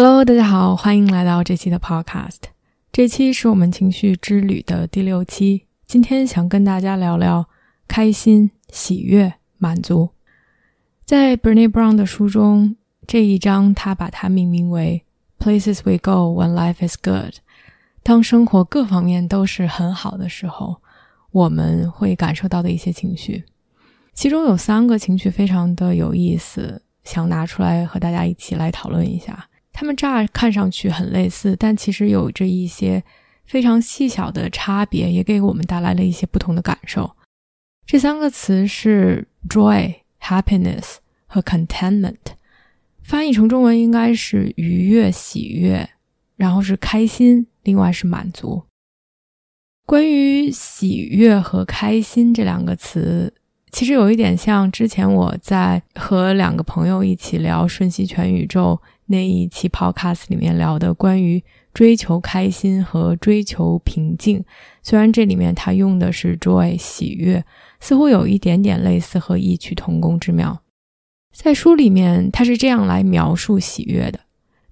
Hello，大家好，欢迎来到这期的 Podcast。这期是我们情绪之旅的第六期。今天想跟大家聊聊开心、喜悦、满足。在 Bernie Brown 的书中，这一章他把它命名为 “Places We Go When Life Is Good”。当生活各方面都是很好的时候，我们会感受到的一些情绪。其中有三个情绪非常的有意思，想拿出来和大家一起来讨论一下。他们乍看上去很类似，但其实有着一些非常细小的差别，也给我们带来了一些不同的感受。这三个词是 joy、happiness 和 contentment，翻译成中文应该是愉悦、喜悦，然后是开心，另外是满足。关于喜悦和开心这两个词，其实有一点像之前我在和两个朋友一起聊《瞬息全宇宙》。那一期 Podcast 里面聊的关于追求开心和追求平静，虽然这里面他用的是 joy 喜悦，似乎有一点点类似和异曲同工之妙。在书里面，他是这样来描述喜悦的：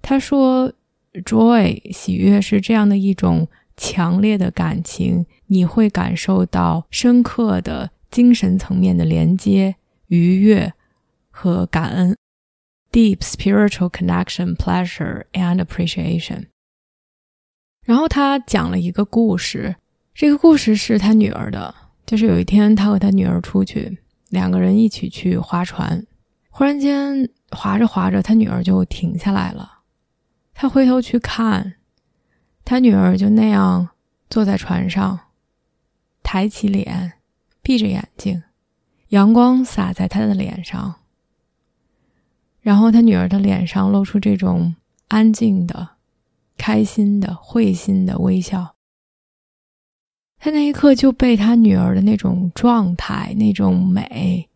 他说，joy 喜悦是这样的一种强烈的感情，你会感受到深刻的精神层面的连接、愉悦和感恩。Deep spiritual connection, pleasure and appreciation。然后他讲了一个故事，这个故事是他女儿的。就是有一天，他和他女儿出去，两个人一起去划船。忽然间，划着划着，他女儿就停下来了。他回头去看，他女儿就那样坐在船上，抬起脸，闭着眼睛，阳光洒在他的脸上。然后他女儿的脸上露出这种安静的、开心的、会心的微笑。他那一刻就被他女儿的那种状态、那种美、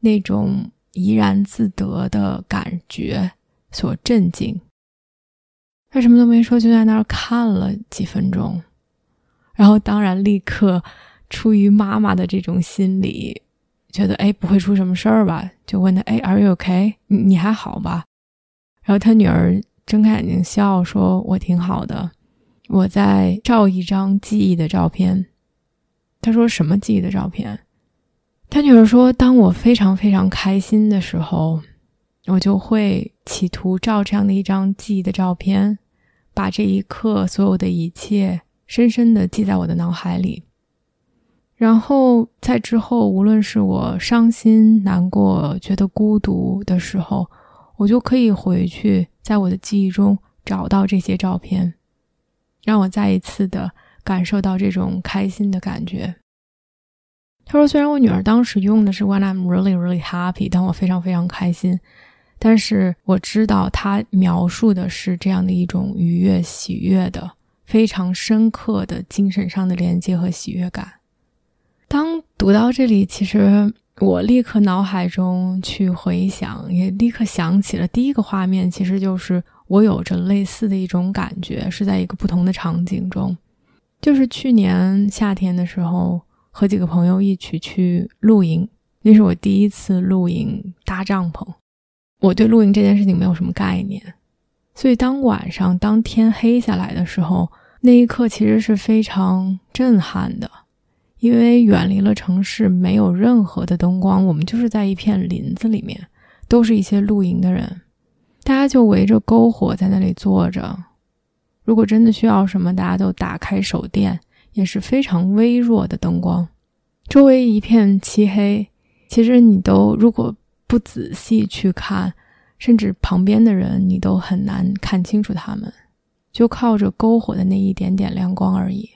那种怡然自得的感觉所震惊。他什么都没说，就在那儿看了几分钟，然后当然立刻出于妈妈的这种心理。觉得哎不会出什么事儿吧？就问他哎，Are you okay？你你还好吧？然后他女儿睁开眼睛笑说：“我挺好的，我在照一张记忆的照片。”他说：“什么记忆的照片？”他女儿说：“当我非常非常开心的时候，我就会企图照这样的一张记忆的照片，把这一刻所有的一切深深的记在我的脑海里。”然后在之后，无论是我伤心、难过、觉得孤独的时候，我就可以回去，在我的记忆中找到这些照片，让我再一次的感受到这种开心的感觉。他说：“虽然我女儿当时用的是 ‘When I'm really, really happy’，但我非常非常开心，但是我知道她描述的是这样的一种愉悦、喜悦的、非常深刻的精神上的连接和喜悦感。”读到这里，其实我立刻脑海中去回想，也立刻想起了第一个画面，其实就是我有着类似的一种感觉，是在一个不同的场景中，就是去年夏天的时候，和几个朋友一起去露营，那是我第一次露营搭帐篷。我对露营这件事情没有什么概念，所以当晚上当天黑下来的时候，那一刻其实是非常震撼的。因为远离了城市，没有任何的灯光，我们就是在一片林子里面，都是一些露营的人，大家就围着篝火在那里坐着。如果真的需要什么，大家都打开手电，也是非常微弱的灯光，周围一片漆黑。其实你都如果不仔细去看，甚至旁边的人你都很难看清楚他们，就靠着篝火的那一点点亮光而已。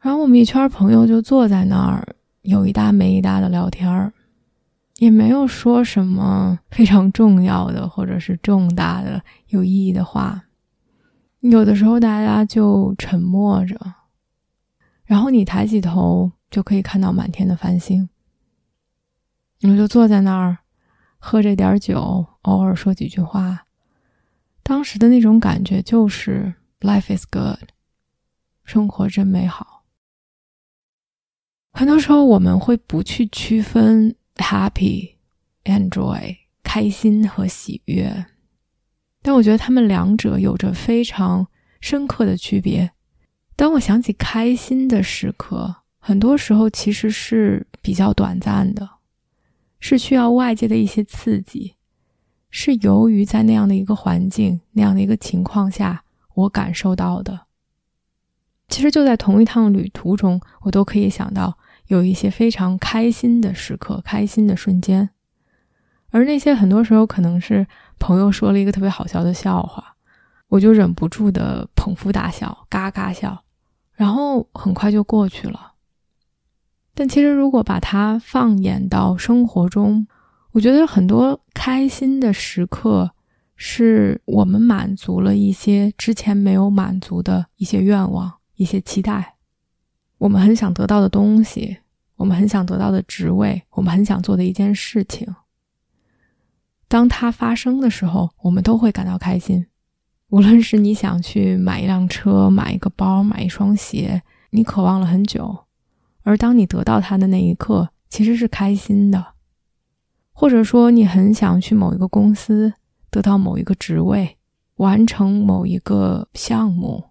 然后我们一圈朋友就坐在那儿，有一搭没一搭的聊天儿，也没有说什么非常重要的或者是重大的有意义的话，有的时候大家就沉默着，然后你抬起头就可以看到满天的繁星。你就坐在那儿，喝着点酒，偶尔说几句话。当时的那种感觉就是 “life is good”，生活真美好。很多时候我们会不去区分 “happy” and joy，开心和喜悦，但我觉得他们两者有着非常深刻的区别。当我想起开心的时刻，很多时候其实是比较短暂的。是需要外界的一些刺激，是由于在那样的一个环境、那样的一个情况下，我感受到的。其实就在同一趟旅途中，我都可以想到有一些非常开心的时刻、开心的瞬间，而那些很多时候可能是朋友说了一个特别好笑的笑话，我就忍不住的捧腹大笑、嘎嘎笑，然后很快就过去了。但其实，如果把它放眼到生活中，我觉得很多开心的时刻，是我们满足了一些之前没有满足的一些愿望、一些期待。我们很想得到的东西，我们很想得到的职位，我们很想做的一件事情，当它发生的时候，我们都会感到开心。无论是你想去买一辆车、买一个包、买一双鞋，你渴望了很久。而当你得到它的那一刻，其实是开心的，或者说你很想去某一个公司得到某一个职位，完成某一个项目，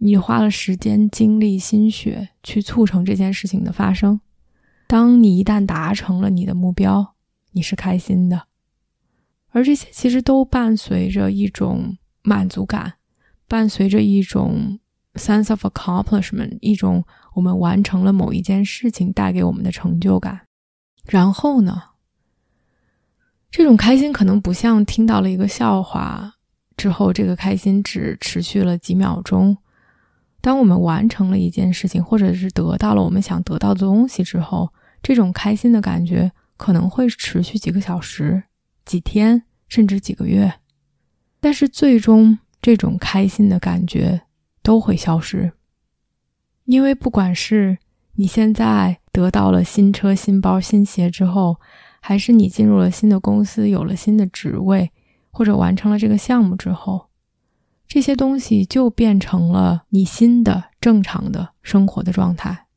你花了时间、精力、心血去促成这件事情的发生。当你一旦达成了你的目标，你是开心的，而这些其实都伴随着一种满足感，伴随着一种。sense of accomplishment，一种我们完成了某一件事情带给我们的成就感。然后呢，这种开心可能不像听到了一个笑话之后，这个开心只持续了几秒钟。当我们完成了一件事情，或者是得到了我们想得到的东西之后，这种开心的感觉可能会持续几个小时、几天，甚至几个月。但是最终，这种开心的感觉。都会消失，因为不管是你现在得到了新车、新包、新鞋之后，还是你进入了新的公司、有了新的职位，或者完成了这个项目之后，这些东西就变成了你新的正常的生活的状态。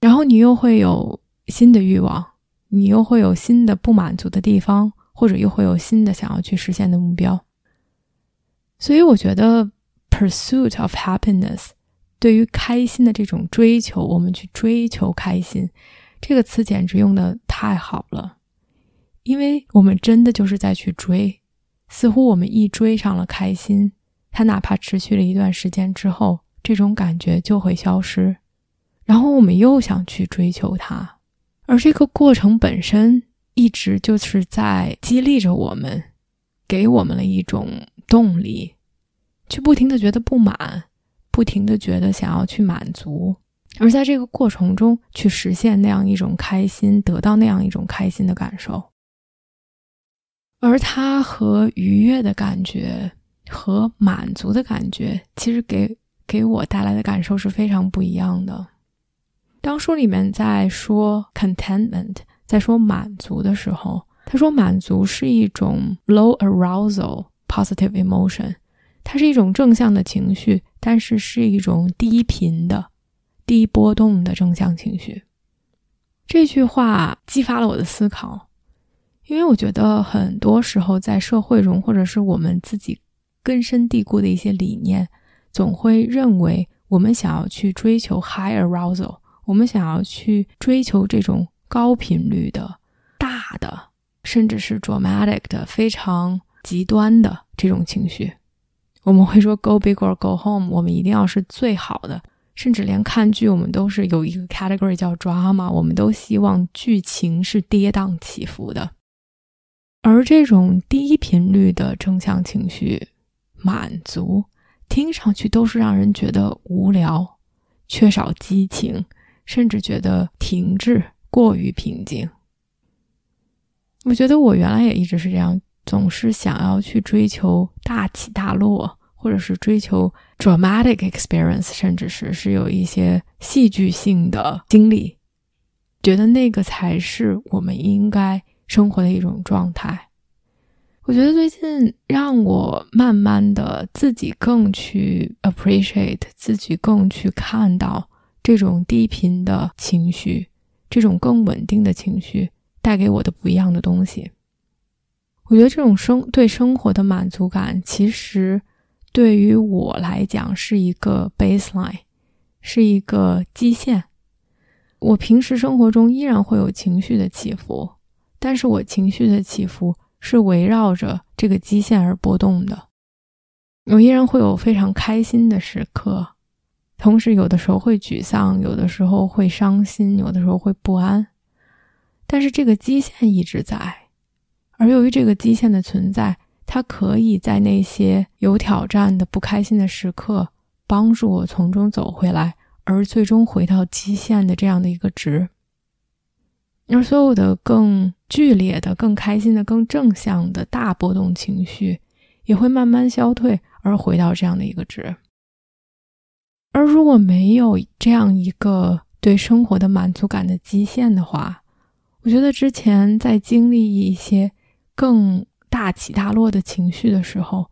然后你又会有新的欲望，你又会有新的不满足的地方，或者又会有新的想要去实现的目标。所以我觉得。Pursuit of happiness，对于开心的这种追求，我们去追求开心，这个词简直用的太好了，因为我们真的就是在去追。似乎我们一追上了开心，它哪怕持续了一段时间之后，这种感觉就会消失，然后我们又想去追求它，而这个过程本身一直就是在激励着我们，给我们了一种动力。去不停的觉得不满，不停的觉得想要去满足，而在这个过程中去实现那样一种开心，得到那样一种开心的感受，而它和愉悦的感觉和满足的感觉，其实给给我带来的感受是非常不一样的。当书里面在说 contentment，在说满足的时候，他说满足是一种 low arousal positive emotion。它是一种正向的情绪，但是是一种低频的、低波动的正向情绪。这句话激发了我的思考，因为我觉得很多时候在社会中，或者是我们自己根深蒂固的一些理念，总会认为我们想要去追求 high arousal，我们想要去追求这种高频率的、大的，甚至是 dramatic 的、非常极端的这种情绪。我们会说 “go big or go home”，我们一定要是最好的，甚至连看剧，我们都是有一个 category 叫 drama，我们都希望剧情是跌宕起伏的。而这种低频率的正向情绪满足，听上去都是让人觉得无聊、缺少激情，甚至觉得停滞、过于平静。我觉得我原来也一直是这样，总是想要去追求大起大落。或者是追求 dramatic experience，甚至是是有一些戏剧性的经历，觉得那个才是我们应该生活的一种状态。我觉得最近让我慢慢的自己更去 appreciate，自己更去看到这种低频的情绪，这种更稳定的情绪带给我的不一样的东西。我觉得这种生对生活的满足感，其实对于我来讲是一个 baseline，是一个基线。我平时生活中依然会有情绪的起伏，但是我情绪的起伏。是围绕着这个基线而波动的。我依然会有非常开心的时刻，同时有的时候会沮丧，有的时候会伤心，有的时候会不安。但是这个基线一直在，而由于这个基线的存在，它可以在那些有挑战的不开心的时刻，帮助我从中走回来，而最终回到基线的这样的一个值。而所有的更剧烈的、更开心的、更正向的大波动情绪，也会慢慢消退，而回到这样的一个值。而如果没有这样一个对生活的满足感的基线的话，我觉得之前在经历一些更大起大落的情绪的时候，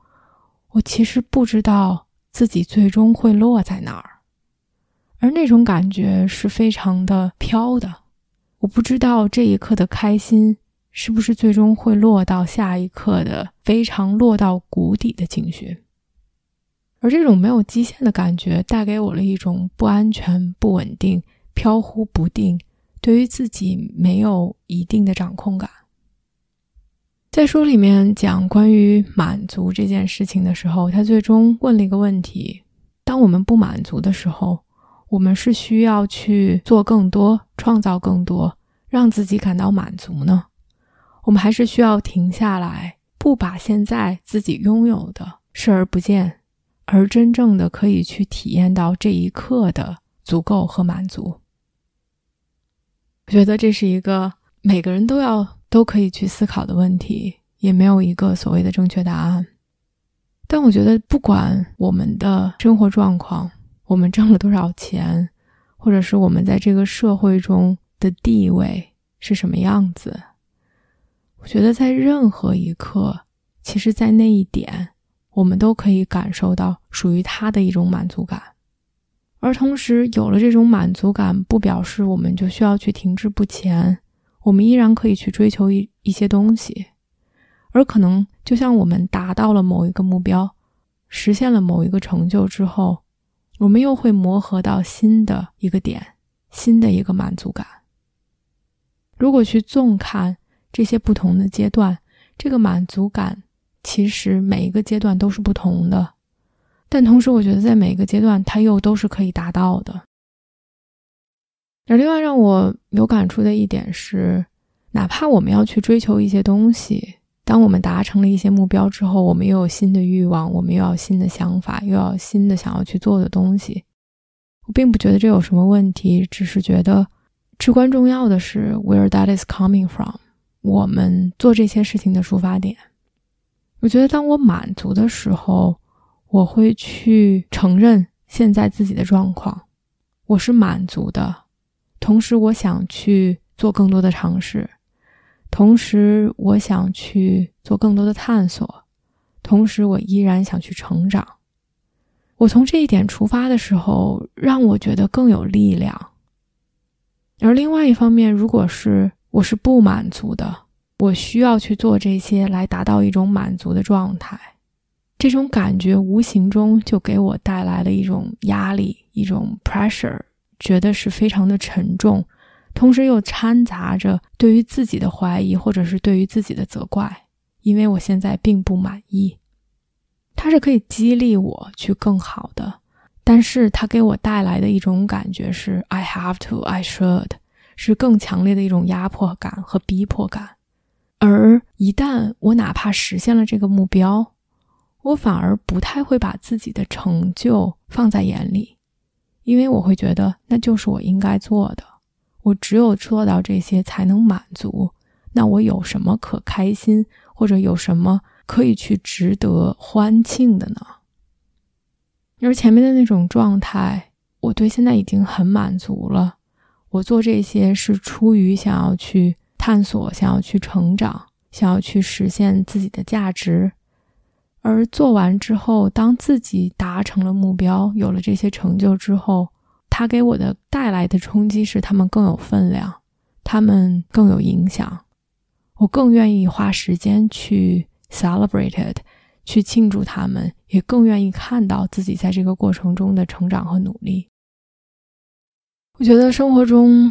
我其实不知道自己最终会落在哪儿，而那种感觉是非常的飘的。我不知道这一刻的开心是不是最终会落到下一刻的非常落到谷底的情绪，而这种没有极限的感觉带给我了一种不安全、不稳定、飘忽不定，对于自己没有一定的掌控感。在书里面讲关于满足这件事情的时候，他最终问了一个问题：当我们不满足的时候。我们是需要去做更多，创造更多，让自己感到满足呢？我们还是需要停下来，不把现在自己拥有的视而不见，而真正的可以去体验到这一刻的足够和满足。我觉得这是一个每个人都要都可以去思考的问题，也没有一个所谓的正确答案。但我觉得，不管我们的生活状况，我们挣了多少钱，或者是我们在这个社会中的地位是什么样子？我觉得在任何一刻，其实，在那一点，我们都可以感受到属于他的一种满足感。而同时，有了这种满足感，不表示我们就需要去停滞不前，我们依然可以去追求一一些东西。而可能，就像我们达到了某一个目标，实现了某一个成就之后。我们又会磨合到新的一个点，新的一个满足感。如果去纵看这些不同的阶段，这个满足感其实每一个阶段都是不同的，但同时我觉得在每一个阶段它又都是可以达到的。而另外让我有感触的一点是，哪怕我们要去追求一些东西。当我们达成了一些目标之后，我们又有新的欲望，我们又要新的想法，又要新的想要去做的东西。我并不觉得这有什么问题，只是觉得至关重要的是 where that is coming from，我们做这些事情的出发点。我觉得当我满足的时候，我会去承认现在自己的状况，我是满足的，同时我想去做更多的尝试。同时，我想去做更多的探索，同时我依然想去成长。我从这一点出发的时候，让我觉得更有力量。而另外一方面，如果是我是不满足的，我需要去做这些来达到一种满足的状态，这种感觉无形中就给我带来了一种压力，一种 pressure，觉得是非常的沉重。同时又掺杂着对于自己的怀疑，或者是对于自己的责怪，因为我现在并不满意。它是可以激励我去更好的，但是它给我带来的一种感觉是 “I have to, I should”，是更强烈的一种压迫感和逼迫感。而一旦我哪怕实现了这个目标，我反而不太会把自己的成就放在眼里，因为我会觉得那就是我应该做的。我只有做到这些才能满足，那我有什么可开心，或者有什么可以去值得欢庆的呢？而前面的那种状态，我对现在已经很满足了。我做这些是出于想要去探索，想要去成长，想要去实现自己的价值。而做完之后，当自己达成了目标，有了这些成就之后，它给我的带来的冲击是，他们更有分量，他们更有影响，我更愿意花时间去 celebrate it，去庆祝他们，也更愿意看到自己在这个过程中的成长和努力。我觉得生活中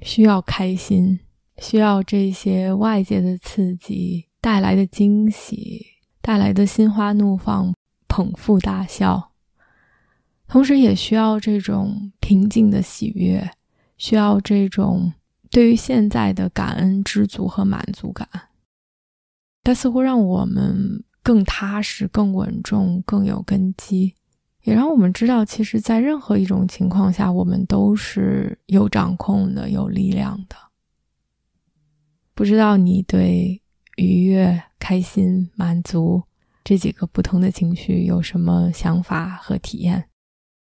需要开心，需要这些外界的刺激带来的惊喜。带来的心花怒放、捧腹大笑，同时也需要这种平静的喜悦，需要这种对于现在的感恩、知足和满足感。它似乎让我们更踏实、更稳重、更有根基，也让我们知道，其实，在任何一种情况下，我们都是有掌控的、有力量的。不知道你对？愉悦、开心、满足这几个不同的情绪有什么想法和体验？